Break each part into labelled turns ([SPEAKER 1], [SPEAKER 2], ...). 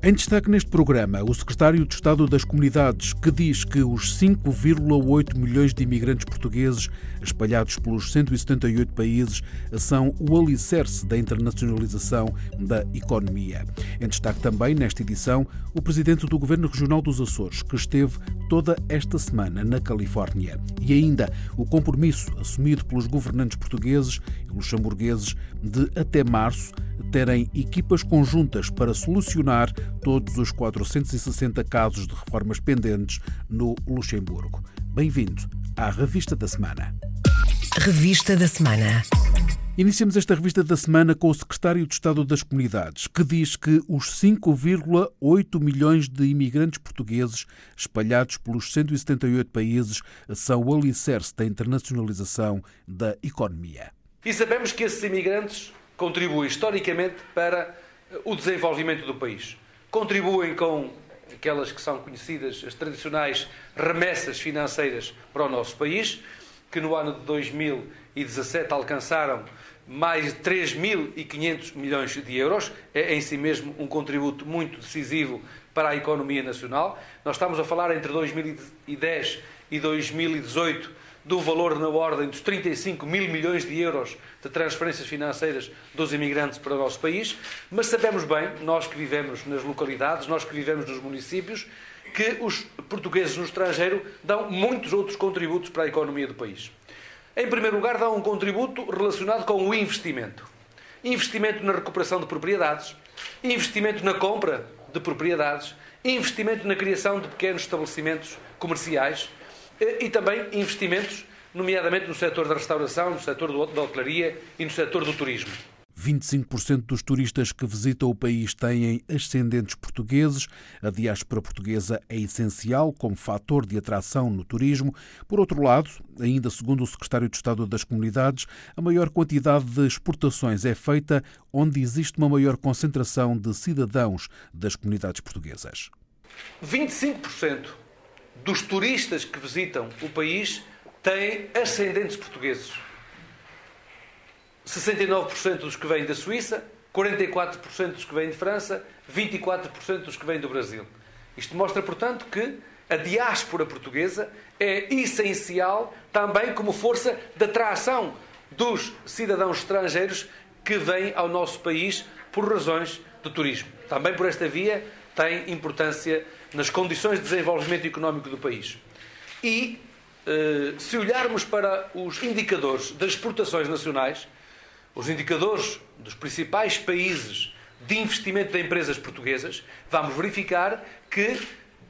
[SPEAKER 1] Em destaque neste programa, o secretário de Estado das Comunidades, que diz que os 5,8 milhões de imigrantes portugueses espalhados pelos 178 países são o alicerce da internacionalização da economia. Em destaque também, nesta edição, o presidente do Governo Regional dos Açores, que esteve toda esta semana na Califórnia. E ainda o compromisso assumido pelos governantes portugueses e luxemburgueses de, até março, terem equipas conjuntas para solucionar todos os 460 casos de reformas pendentes no Luxemburgo. Bem-vindo à Revista da Semana.
[SPEAKER 2] Revista da Semana.
[SPEAKER 1] Iniciamos esta revista da semana com o secretário de Estado das Comunidades, que diz que os 5,8 milhões de imigrantes portugueses espalhados pelos 178 países são o alicerce da internacionalização da economia.
[SPEAKER 3] E sabemos que esses imigrantes contribuem historicamente para o desenvolvimento do país. Contribuem com aquelas que são conhecidas, as tradicionais remessas financeiras para o nosso país, que no ano de 2017 alcançaram mais de 3.500 milhões de euros. É em si mesmo um contributo muito decisivo para a economia nacional. Nós estamos a falar entre 2010 e 2018 do valor na ordem dos 35 mil milhões de euros de transferências financeiras dos imigrantes para o nosso país, mas sabemos bem, nós que vivemos nas localidades, nós que vivemos nos municípios, que os portugueses no estrangeiro dão muitos outros contributos para a economia do país. Em primeiro lugar, dão um contributo relacionado com o investimento. Investimento na recuperação de propriedades, investimento na compra de propriedades, investimento na criação de pequenos estabelecimentos comerciais, eh, e também investimentos, nomeadamente no setor da restauração, no setor da hotelaria e no setor do turismo.
[SPEAKER 1] 25% dos turistas que visitam o país têm ascendentes portugueses. A diáspora portuguesa é essencial como fator de atração no turismo. Por outro lado, ainda segundo o secretário de Estado das Comunidades, a maior quantidade de exportações é feita onde existe uma maior concentração de cidadãos das comunidades portuguesas.
[SPEAKER 3] 25% dos turistas que visitam o país têm ascendentes portugueses. 69% dos que vêm da Suíça, 44% dos que vêm de França, 24% dos que vêm do Brasil. Isto mostra, portanto, que a diáspora portuguesa é essencial também como força de atração dos cidadãos estrangeiros que vêm ao nosso país por razões de turismo. Também por esta via tem importância nas condições de desenvolvimento económico do país. E, eh, se olharmos para os indicadores das exportações nacionais, os indicadores dos principais países de investimento de empresas portuguesas, vamos verificar que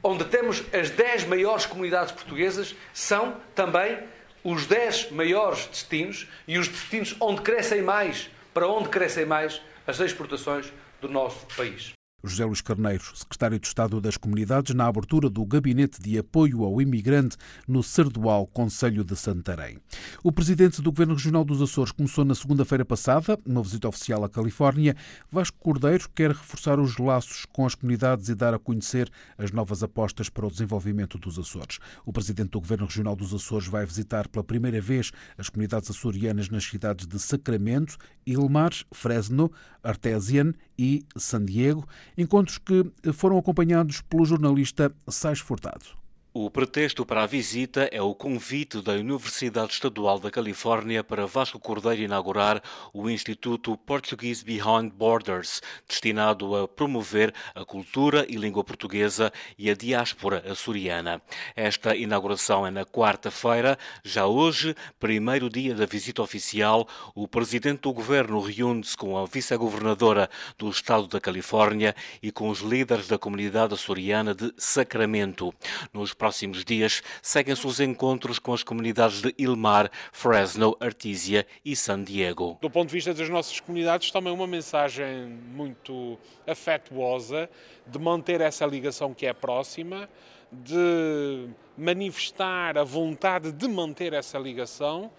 [SPEAKER 3] onde temos as 10 maiores comunidades portuguesas são também os 10 maiores destinos e os destinos onde crescem mais, para onde crescem mais as exportações do nosso país.
[SPEAKER 1] José Luís Carneiro, secretário de Estado das Comunidades, na abertura do Gabinete de Apoio ao Imigrante no Cerdoal, Conselho de Santarém. O presidente do Governo Regional dos Açores começou na segunda-feira passada uma visita oficial à Califórnia. Vasco Cordeiro quer reforçar os laços com as comunidades e dar a conhecer as novas apostas para o desenvolvimento dos Açores. O presidente do Governo Regional dos Açores vai visitar pela primeira vez as comunidades açorianas nas cidades de Sacramento, Ilmar, Fresno, Artesian e San Diego, encontros que foram acompanhados pelo jornalista Sais Furtado.
[SPEAKER 4] O pretexto para a visita é o convite da Universidade Estadual da Califórnia para Vasco Cordeiro inaugurar o Instituto Portuguese Behind Borders, destinado a promover a cultura e língua portuguesa e a diáspora açoriana. Esta inauguração é na quarta-feira. Já hoje, primeiro dia da visita oficial, o presidente do governo reúne-se com a vice-governadora do estado da Califórnia e com os líderes da comunidade açoriana de Sacramento. Nos próximos dias, seguem-se os encontros com as comunidades de Ilmar, Fresno, Artesia e San Diego.
[SPEAKER 5] Do ponto de vista das nossas comunidades, também uma mensagem muito afetuosa de manter essa ligação que é próxima, de manifestar a vontade de manter essa ligação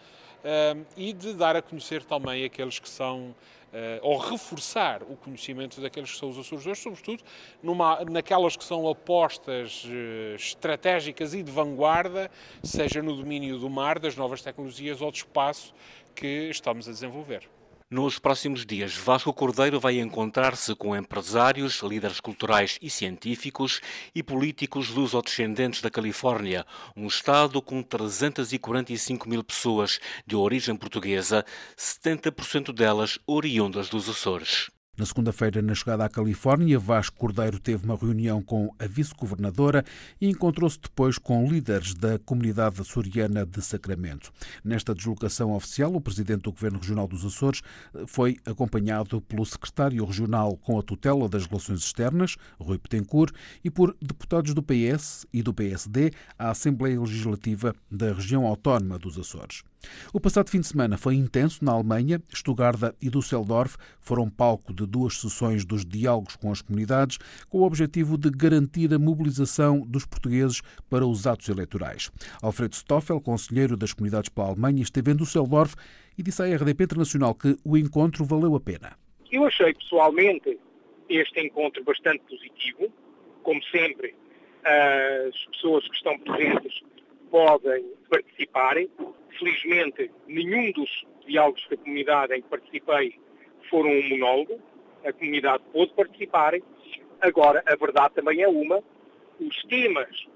[SPEAKER 5] e de dar a conhecer também aqueles que são Uh, ou reforçar o conhecimento daqueles que são os Açores hoje, sobretudo numa, naquelas que são apostas uh, estratégicas e de vanguarda, seja no domínio do mar, das novas tecnologias ou do espaço que estamos a desenvolver.
[SPEAKER 4] Nos próximos dias, Vasco Cordeiro vai encontrar-se com empresários, líderes culturais e científicos e políticos luso-descendentes da Califórnia, um estado com 345 mil pessoas de origem portuguesa, 70% delas oriundas dos Açores.
[SPEAKER 1] Na segunda-feira, na chegada à Califórnia, Vasco Cordeiro teve uma reunião com a vice-governadora e encontrou-se depois com líderes da comunidade açoriana de Sacramento. Nesta deslocação oficial, o presidente do Governo Regional dos Açores foi acompanhado pelo secretário regional com a tutela das relações externas, Rui Petencourt, e por deputados do PS e do PSD à Assembleia Legislativa da região autónoma dos Açores. O passado fim de semana foi intenso na Alemanha. Stuttgart e Düsseldorf foram palco de duas sessões dos diálogos com as comunidades, com o objetivo de garantir a mobilização dos portugueses para os atos eleitorais. Alfredo Stoffel, conselheiro das comunidades pela Alemanha, esteve em Düsseldorf e disse à RDP Internacional que o encontro valeu a pena.
[SPEAKER 6] Eu achei pessoalmente este encontro bastante positivo. Como sempre, as pessoas que estão presentes podem participar. Felizmente, nenhum dos diálogos da comunidade em que participei foram um monólogo. A comunidade pôde participar. Agora, a verdade também é uma. Os temas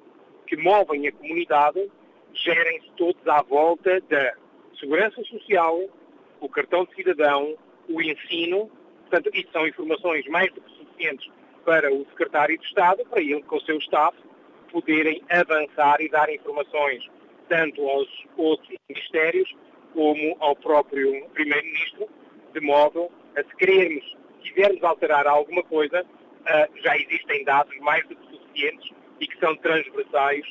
[SPEAKER 6] que movem a comunidade gerem-se todos à volta da segurança social, o cartão de cidadão, o ensino. Portanto, isso são informações mais do que suficientes para o secretário de Estado, para ele com o seu staff, poderem avançar e dar informações tanto aos outros ministérios como ao próprio Primeiro-Ministro, de modo a se querermos, quisermos alterar alguma coisa, uh, já existem dados mais do que suficientes e que são transversais,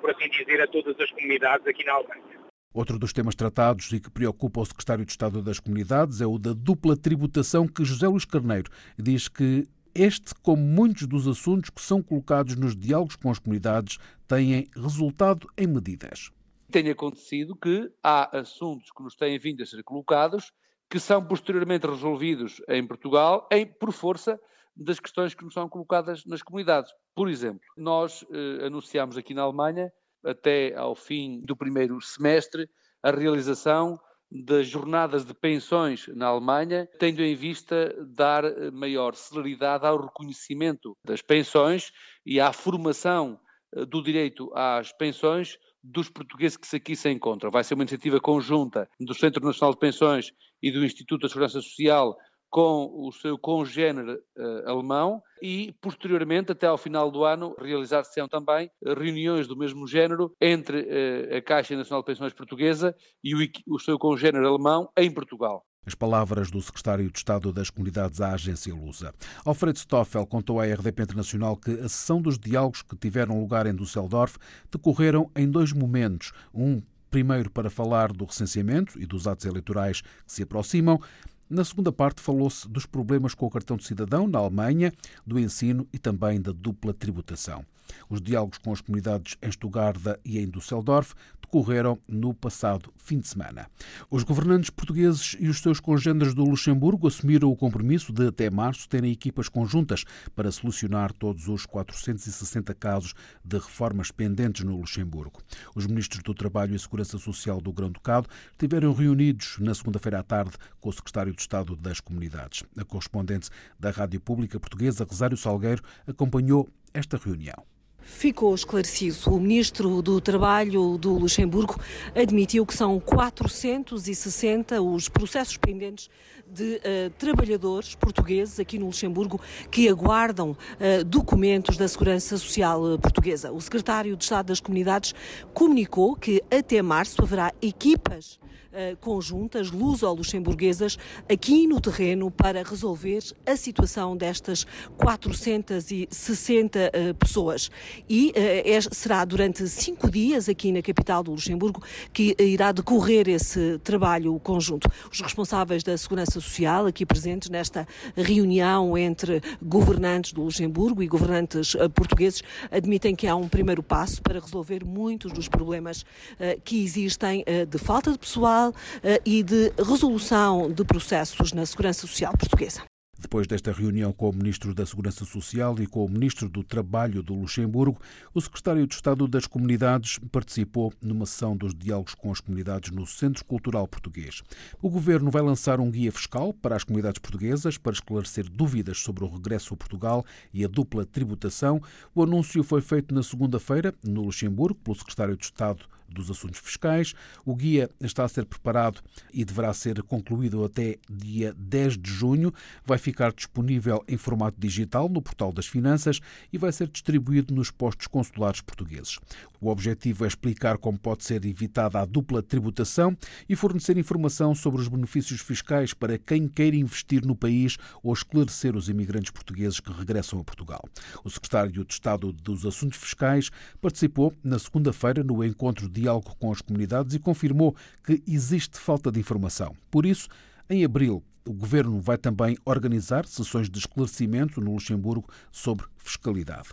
[SPEAKER 6] por assim dizer, a todas as comunidades aqui na Alemanha.
[SPEAKER 1] Outro dos temas tratados e que preocupa o secretário de Estado das Comunidades é o da dupla tributação que José Luís Carneiro diz que este, como muitos dos assuntos que são colocados nos diálogos com as comunidades, têm resultado em medidas.
[SPEAKER 3] Tem acontecido que há assuntos que nos têm vindo a ser colocados que são posteriormente resolvidos em Portugal em, por força das questões que nos são colocadas nas comunidades. Por exemplo, nós eh, anunciámos aqui na Alemanha, até ao fim do primeiro semestre, a realização das jornadas de pensões na Alemanha, tendo em vista dar maior celeridade ao reconhecimento das pensões e à formação eh, do direito às pensões dos portugueses que aqui se encontram. Vai ser uma iniciativa conjunta do Centro Nacional de Pensões e do Instituto da Segurança Social com o seu congênere uh, alemão e, posteriormente, até ao final do ano, realizar-se também reuniões do mesmo género entre uh, a Caixa Nacional de Pensões Portuguesa e o, o seu congênere alemão em Portugal.
[SPEAKER 1] As palavras do secretário de Estado das Comunidades à agência Lusa. Alfredo Stoffel contou à RDP Internacional que a sessão dos diálogos que tiveram lugar em Düsseldorf decorreram em dois momentos. Um primeiro para falar do recenseamento e dos atos eleitorais que se aproximam na segunda parte, falou-se dos problemas com o cartão de cidadão na Alemanha, do ensino e também da dupla tributação. Os diálogos com as comunidades em Stuttgart e em Düsseldorf decorreram no passado fim de semana. Os governantes portugueses e os seus congêneres do Luxemburgo assumiram o compromisso de, até março, terem equipas conjuntas para solucionar todos os 460 casos de reformas pendentes no Luxemburgo. Os ministros do Trabalho e Segurança Social do Grão-Ducado estiveram reunidos na segunda-feira à tarde com o secretário de Estado das Comunidades. A correspondente da Rádio Pública Portuguesa, Rosário Salgueiro, acompanhou esta reunião.
[SPEAKER 7] Ficou esclarecido. O ministro do Trabalho do Luxemburgo admitiu que são 460 os processos pendentes de uh, trabalhadores portugueses aqui no Luxemburgo que aguardam uh, documentos da Segurança Social Portuguesa. O secretário de Estado das Comunidades comunicou que até março haverá equipas eh, conjuntas luso-luxemburguesas aqui no terreno para resolver a situação destas 460 uh, pessoas. E uh, é, será durante cinco dias aqui na capital do Luxemburgo que irá decorrer esse trabalho conjunto. Os responsáveis da Segurança Social, aqui presentes nesta reunião entre governantes do Luxemburgo e governantes portugueses, admitem que há um primeiro passo para resolver muitos dos problemas que existem de falta de pessoal e de resolução de processos na segurança social portuguesa.
[SPEAKER 1] Depois desta reunião com o Ministro da Segurança Social e com o Ministro do Trabalho do Luxemburgo, o Secretário de Estado das Comunidades participou numa sessão dos diálogos com as comunidades no Centro Cultural Português. O Governo vai lançar um guia fiscal para as comunidades portuguesas para esclarecer dúvidas sobre o regresso a Portugal e a dupla tributação. O anúncio foi feito na segunda-feira, no Luxemburgo, pelo Secretário de Estado dos Assuntos Fiscais. O guia está a ser preparado e deverá ser concluído até dia 10 de junho. Vai ficar disponível em formato digital no Portal das Finanças e vai ser distribuído nos postos consulares portugueses. O objetivo é explicar como pode ser evitada a dupla tributação e fornecer informação sobre os benefícios fiscais para quem queira investir no país ou esclarecer os imigrantes portugueses que regressam a Portugal. O secretário de Estado dos Assuntos Fiscais participou na segunda-feira no encontro diálogo com as comunidades e confirmou que existe falta de informação. Por isso, em abril, o governo vai também organizar sessões de esclarecimento no Luxemburgo sobre fiscalidade.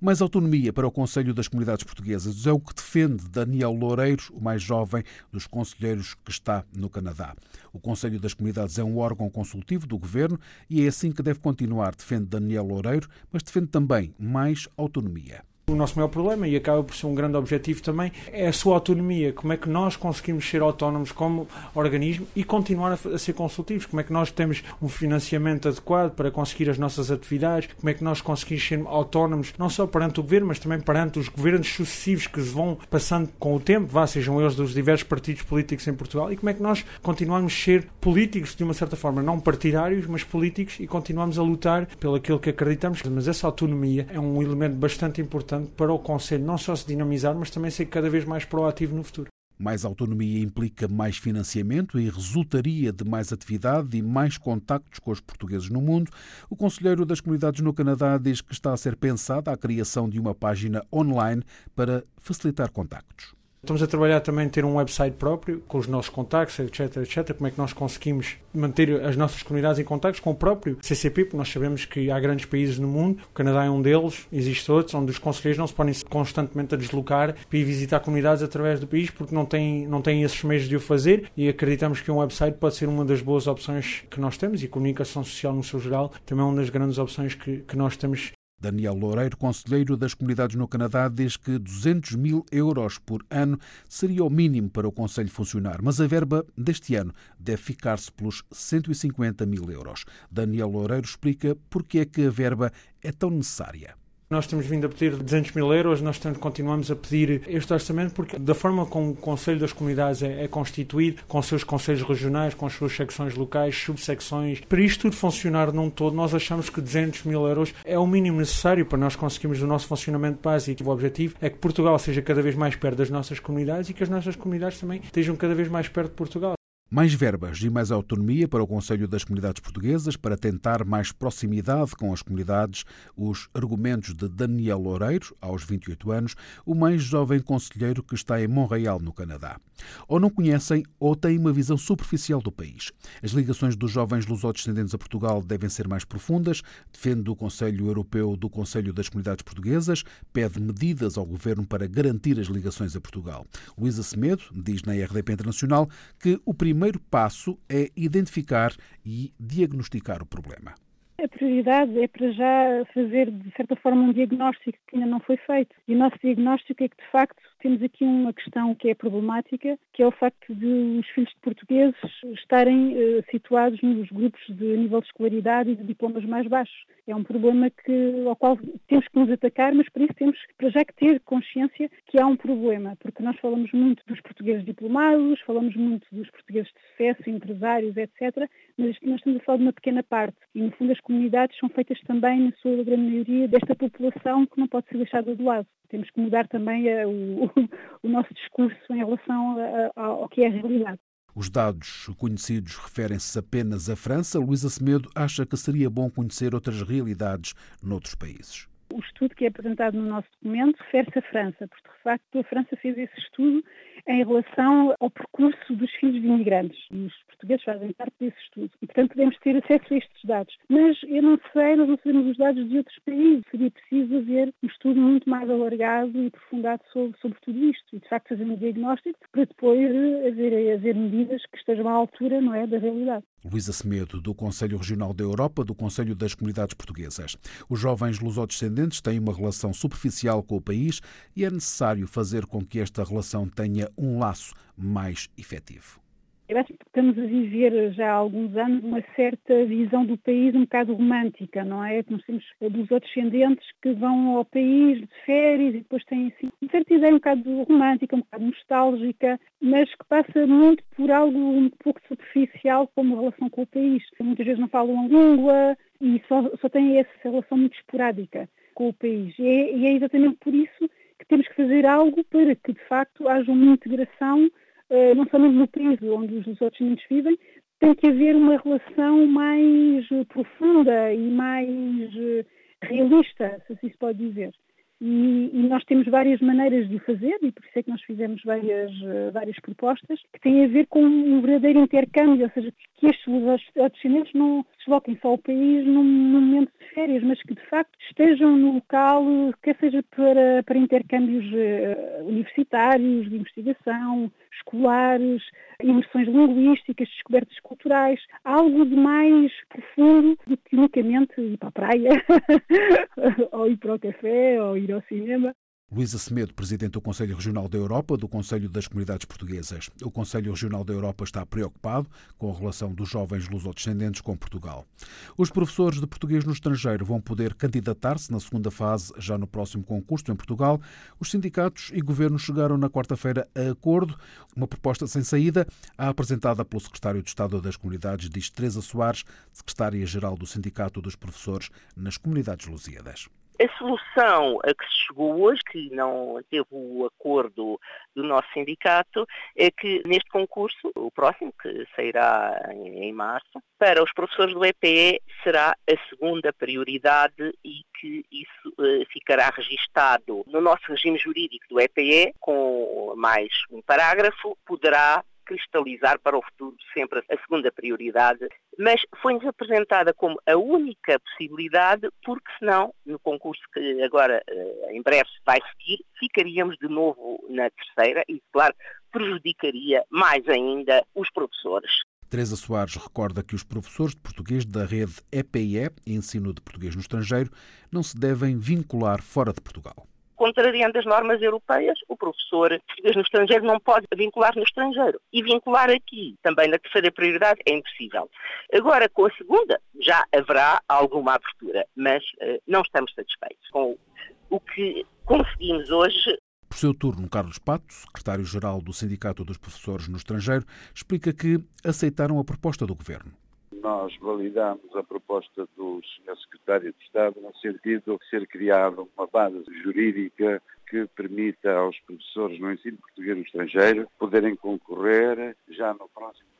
[SPEAKER 1] Mais autonomia para o Conselho das Comunidades Portuguesas é o que defende Daniel Loureiros, o mais jovem dos conselheiros que está no Canadá. O Conselho das Comunidades é um órgão consultivo do governo e é assim que deve continuar, defende Daniel Loureiro, mas defende também mais autonomia.
[SPEAKER 8] O nosso maior problema, e acaba por ser um grande objetivo também, é a sua autonomia. Como é que nós conseguimos ser autónomos como organismo e continuar a, ser consultivos? Como é que nós temos um financiamento adequado para conseguir as nossas atividades? Como é que nós conseguimos ser autónomos, não só perante o governo, mas também perante os governos sucessivos que vão passando com o tempo, vá, sejam eles dos diversos partidos políticos em Portugal? E como é que nós continuamos a ser políticos, de uma certa forma, não partidários, mas políticos, e continuamos a lutar pelo aquilo que acreditamos? Mas essa autonomia é um elemento bastante importante importante para o Conselho não só se dinamizar, mas também ser cada vez mais proativo no futuro.
[SPEAKER 1] Mais autonomia implica mais financiamento e resultaria de mais atividade e mais contactos com os portugueses no mundo. O Conselheiro das Comunidades no Canadá diz que está a ser pensada a criação de uma página online para facilitar contactos.
[SPEAKER 8] Estamos a trabalhar também em ter um website próprio, com os nossos contactos, etc, etc. Como é que nós conseguimos manter as nossas comunidades em contactos com o próprio CCP, porque nós sabemos que há grandes países no mundo, o Canadá é um deles, existem outros, onde os conselheiros não se podem constantemente a deslocar para ir visitar comunidades através do país, porque não têm, não têm esses meios de o fazer e acreditamos que um website pode ser uma das boas opções que nós temos e comunicação social no seu geral também é uma das grandes opções que, que nós temos
[SPEAKER 1] Daniel Loureiro, conselheiro das comunidades no Canadá, diz que 200 mil euros por ano seria o mínimo para o Conselho funcionar, mas a verba deste ano deve ficar-se pelos 150 mil euros. Daniel Loureiro explica porque é que a verba é tão necessária.
[SPEAKER 8] Nós temos vindo a pedir 200 mil euros, nós continuamos a pedir este orçamento porque, da forma como o Conselho das Comunidades é, é constituído, com seus conselhos regionais, com as suas secções locais, subsecções, para isto tudo funcionar num todo, nós achamos que 200 mil euros é o mínimo necessário para nós conseguirmos o nosso funcionamento básico. O objetivo é que Portugal seja cada vez mais perto das nossas comunidades e que as nossas comunidades também estejam cada vez mais perto de Portugal.
[SPEAKER 1] Mais verbas e mais autonomia para o Conselho das Comunidades Portuguesas para tentar mais proximidade com as comunidades, os argumentos de Daniel Loureiro, aos 28 anos, o mais jovem conselheiro que está em Montreal, no Canadá. Ou não conhecem ou têm uma visão superficial do país. As ligações dos jovens lusodescendentes a Portugal devem ser mais profundas, defende o Conselho Europeu do Conselho das Comunidades Portuguesas, pede medidas ao governo para garantir as ligações a Portugal. Luísa Semedo diz na RDP Internacional que o primeiro primeiro passo é identificar e diagnosticar o problema.
[SPEAKER 9] A prioridade é para já fazer, de certa forma, um diagnóstico que ainda não foi feito. E o nosso diagnóstico é que, de facto, temos aqui uma questão que é problemática, que é o facto de os filhos de portugueses estarem uh, situados nos grupos de nível de escolaridade e de diplomas mais baixos. É um problema que, ao qual temos que nos atacar, mas para isso temos para já que ter consciência que há um problema, porque nós falamos muito dos portugueses diplomados, falamos muito dos portugueses de sucesso, empresários, etc., mas nós estamos a falar de uma pequena parte. E, no fundo, as comunidades são feitas também, na sua grande maioria, desta população que não pode ser deixada de lado. Temos que mudar também uh, o, o, nosso discurso em relação a, a, ao que é a realidade.
[SPEAKER 1] Os dados conhecidos referem-se apenas à França. Luísa Semedo acha que seria bom conhecer outras realidades noutros países.
[SPEAKER 9] O estudo que é apresentado no nosso documento refere-se à França, porque de facto a França fez esse estudo em relação ao percurso dos filhos de imigrantes. E os portugueses fazem parte desse estudo. E, portanto, podemos ter acesso a estes dados. Mas eu não sei, nós não sabemos os dados de outros países. Seria preciso haver um estudo muito mais alargado e aprofundado sobre, sobre tudo isto. E, de facto, fazer um diagnóstico para depois haver, haver medidas que estejam à altura não é, da realidade.
[SPEAKER 1] Luísa Semedo, do Conselho Regional da Europa, do Conselho das Comunidades Portuguesas. Os jovens lusodescendentes têm uma relação superficial com o país e é necessário fazer com que esta relação tenha um laço mais efetivo.
[SPEAKER 9] Eu acho que estamos a viver já há alguns anos uma certa visão do país um bocado romântica, não é? Nós temos dos descendentes que vão ao país de férias e depois têm assim, uma certa ideia um bocado romântica, um bocado nostálgica, mas que passa muito por algo um pouco superficial como relação com o país. Muitas vezes não falam a língua e só, só têm essa relação muito esporádica com o país. E é, e é exatamente por isso temos que fazer algo para que, de facto, haja uma integração eh, não somente no país onde os descendentes vivem, tem que haver uma relação mais profunda e mais eh, realista, se assim se pode dizer. E, e, nós temos várias maneiras de o fazer, e por isso é que nós fizemos várias, eh, várias propostas, que têm a ver com um verdadeiro intercâmbio, ou seja, que estes descendentes não se desloquem só ao país num, num, momento de férias, mas que de facto estejam no local, quer seja para, para intercâmbios uh, universitários, de investigação, escolares, imersões linguísticas, descobertas culturais, algo de mais profundo do que unicamente ir para a praia, ou ir para o café, ou ir ao cinema.
[SPEAKER 1] Luísa Semedo, Presidente do Conselho Regional da Europa, do Conselho das Comunidades Portuguesas. O Conselho Regional da Europa está preocupado com a relação dos jovens lusodescendentes com Portugal. Os professores de português no estrangeiro vão poder candidatar-se na segunda fase já no próximo concurso em Portugal. Os sindicatos e governos chegaram na quarta-feira a acordo. Uma proposta sem saída, a apresentada pelo Secretário de Estado das Comunidades, diz Teresa Soares, Secretária-Geral do Sindicato dos Professores nas Comunidades Lusíadas.
[SPEAKER 10] A solução a que se chegou hoje, que não teve o acordo do nosso sindicato, é que neste concurso, o próximo, que sairá em, março, para os professores do EPE será a segunda prioridade e que isso uh, ficará registado no nosso regime jurídico do EPE, com mais um parágrafo, poderá cristalizar para o futuro sempre a segunda prioridade, mas foi-nos apresentada como a única possibilidade, porque senão, no concurso que agora eh, em breve vai seguir, ficaríamos de novo na terceira e, claro, prejudicaria mais ainda os professores.
[SPEAKER 1] Teresa Soares recorda que os professores de português da rede EPIE, Ensino de Português no Estrangeiro, não se devem vincular fora de Portugal
[SPEAKER 10] contrariando as normas europeias, o professor português no estrangeiro não pode vincular no estrangeiro. E vincular aqui, também na terceira prioridade, é impossível. Agora, com a segunda, já haverá alguma abertura, mas uh, não estamos satisfeitos com o que conseguimos hoje
[SPEAKER 1] por seu turno, Carlos Pato, secretário-geral do Sindicato dos Professores no Estrangeiro, explica que aceitaram a proposta do governo
[SPEAKER 11] nós validamos a proposta do Sr. Secretário de Estado no sentido de ser criada uma base jurídica que permita aos professores no ensino português no estrangeiro poderem concorrer já no próximo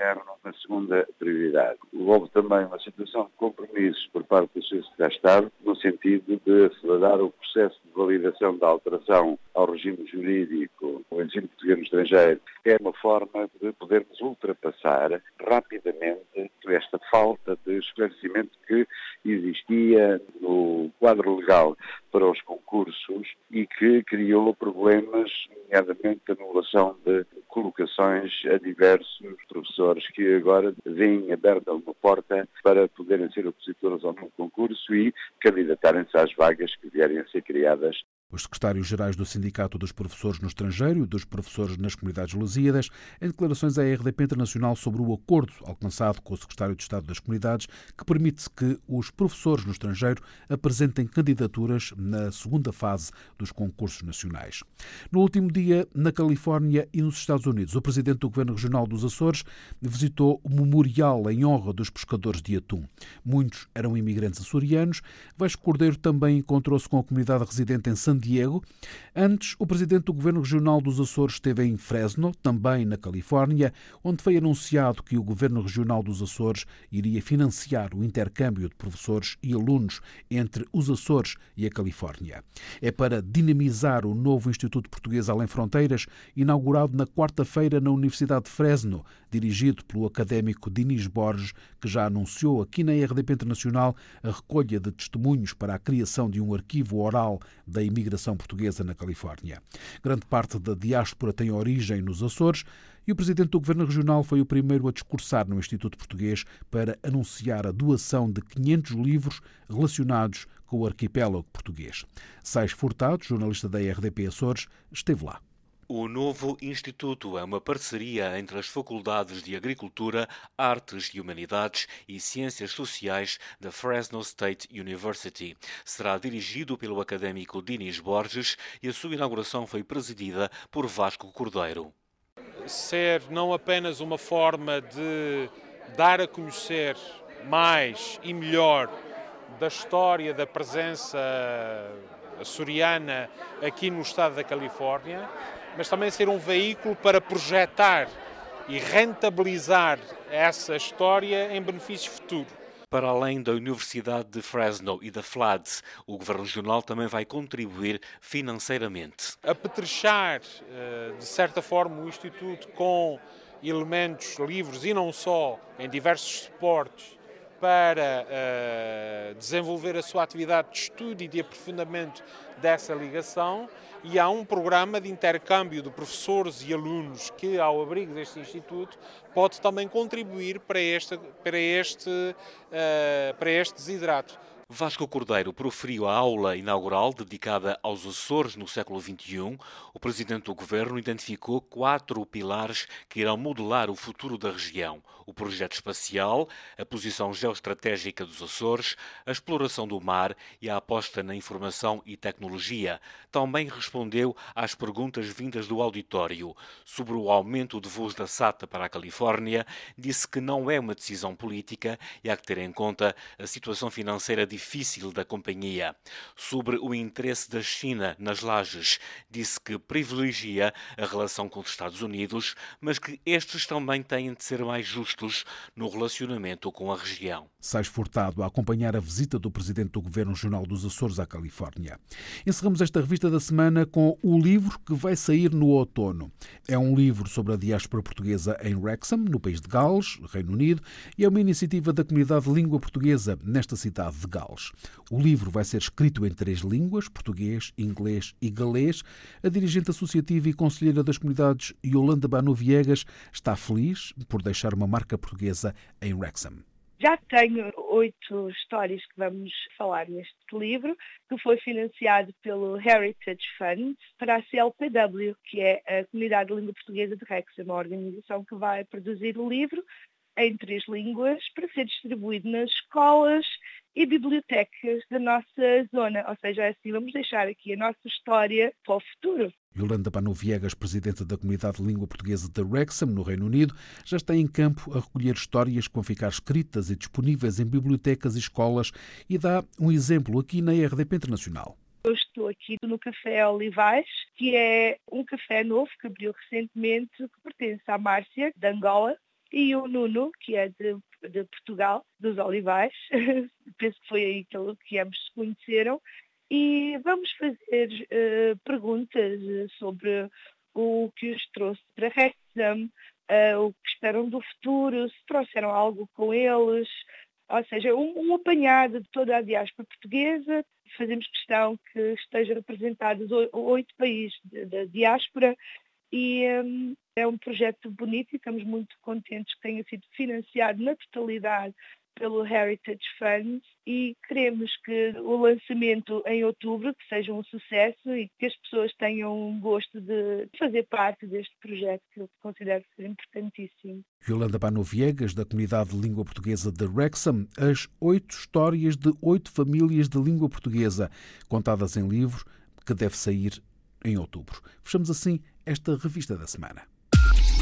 [SPEAKER 11] externo na segunda prioridade. Houve também uma situação de compromissos por parte do Sr. Secretário de Estado no sentido de acelerar o processo de validação da alteração ao regime jurídico do ensino português no estrangeiro. É uma forma de podermos ultrapassar rapidamente esta falta de esclarecimento que existia no quadro legal para os concursos e que criou problemas, nomeadamente anulação de colocações a diversos professores que agora veem aberta uma porta para poderem ser opositores ao novo concurso e candidatarem-se às vagas que vierem a ser criadas
[SPEAKER 1] os secretários-gerais do Sindicato dos Professores no Estrangeiro e dos Professores nas Comunidades Lusíadas, em declarações à RDP Internacional sobre o acordo alcançado com o Secretário de Estado das Comunidades, que permite que os professores no estrangeiro apresentem candidaturas na segunda fase dos concursos nacionais. No último dia, na Califórnia e nos Estados Unidos, o presidente do Governo Regional dos Açores visitou o memorial em honra dos pescadores de atum. Muitos eram imigrantes açorianos. Vasco Cordeiro também encontrou-se com a comunidade residente em San Diego. Antes, o presidente do Governo Regional dos Açores esteve em Fresno, também na Califórnia, onde foi anunciado que o Governo Regional dos Açores iria financiar o intercâmbio de professores e alunos entre os Açores e a Califórnia. É para dinamizar o novo Instituto Português Além Fronteiras, inaugurado na quarta-feira na Universidade de Fresno, dirigido pelo académico Dinis Borges, que já anunciou aqui na RDP Internacional a recolha de testemunhos para a criação de um arquivo oral da imigração portuguesa na Califórnia. Grande parte da diáspora tem origem nos Açores e o presidente do Governo Regional foi o primeiro a discursar no Instituto Português para anunciar a doação de 500 livros relacionados com o arquipélago português. Sais Furtado, jornalista da RDP Açores, esteve lá.
[SPEAKER 4] O novo Instituto é uma parceria entre as Faculdades de Agricultura, Artes e Humanidades e Ciências Sociais da Fresno State University. Será dirigido pelo académico Dinis Borges e a sua inauguração foi presidida por Vasco Cordeiro.
[SPEAKER 5] Ser não apenas uma forma de dar a conhecer mais e melhor da história da presença açoriana aqui no estado da Califórnia, mas também ser um veículo para projetar e rentabilizar essa história em benefício futuro.
[SPEAKER 4] Para além da Universidade de Fresno e da FLADS, o Governo Regional também vai contribuir financeiramente.
[SPEAKER 5] Apetrechar, eh, de certa forma, o Instituto com elementos livres e não só, em diversos suportes, para uh, desenvolver a sua atividade de estudo e de aprofundamento dessa ligação e há um programa de intercâmbio de professores e alunos que, ao abrigo deste Instituto, pode também contribuir para este, para este, uh, para este desidrato.
[SPEAKER 4] Vasco Cordeiro proferiu a aula inaugural dedicada aos Açores no século XXI. O presidente do governo identificou quatro pilares que irão modelar o futuro da região: o projeto espacial, a posição geoestratégica dos Açores, a exploração do mar e a aposta na informação e tecnologia. Também respondeu às perguntas vindas do auditório sobre o aumento de voos da SATA para a Califórnia. Disse que não é uma decisão política e há que ter em conta a situação financeira difícil difícil da companhia. Sobre o interesse da China nas lajes, disse que privilegia a relação com os Estados Unidos, mas que estes também têm de ser mais justos no relacionamento com a região.
[SPEAKER 1] Sais Furtado a acompanhar a visita do presidente do Governo Regional dos Açores à Califórnia. Encerramos esta revista da semana com o livro que vai sair no outono. É um livro sobre a diáspora portuguesa em Wrexham, no país de Gales, Reino Unido, e é uma iniciativa da comunidade de língua portuguesa nesta cidade de Gales. O livro vai ser escrito em três línguas, português, inglês e galês. A dirigente associativa e conselheira das comunidades, Yolanda Banu Viegas, está feliz por deixar uma marca portuguesa em Wrexham.
[SPEAKER 12] Já tenho oito histórias que vamos falar neste livro, que foi financiado pelo Heritage Fund para a CLPW, que é a Comunidade de Língua Portuguesa de Wrexham, uma organização que vai produzir o livro em três línguas para ser distribuído nas escolas e bibliotecas da nossa zona. Ou seja, assim, vamos deixar aqui a nossa história para o futuro.
[SPEAKER 1] Yolanda Pano Viegas, presidente da Comunidade de Língua Portuguesa de Wrexham, no Reino Unido, já está em campo a recolher histórias que vão ficar escritas e disponíveis em bibliotecas e escolas e dá um exemplo aqui na RDP Internacional.
[SPEAKER 12] Eu estou aqui no Café Olivais, que é um café novo que abriu recentemente, que pertence à Márcia, de Angola, e o Nuno, que é de, de Portugal, dos Olivais, penso que foi aí que, que ambos se conheceram, e vamos fazer uh, perguntas sobre o que os trouxe para Wrexham, uh, o que esperam do futuro, se trouxeram algo com eles, ou seja, um, um apanhado de toda a diáspora portuguesa. Fazemos questão que estejam representados oito países da diáspora. E um, é um projeto bonito e estamos muito contentes que tenha sido financiado na totalidade pelo Heritage Fund e queremos que o lançamento em outubro que seja um sucesso e que as pessoas tenham gosto de fazer parte deste projeto que eu considero ser importantíssimo.
[SPEAKER 1] Yolanda Bano Viegas, da Comunidade de Língua Portuguesa de Wrexham, as oito histórias de oito famílias de língua portuguesa, contadas em livro, que deve sair em outubro. Fechamos assim esta revista da semana.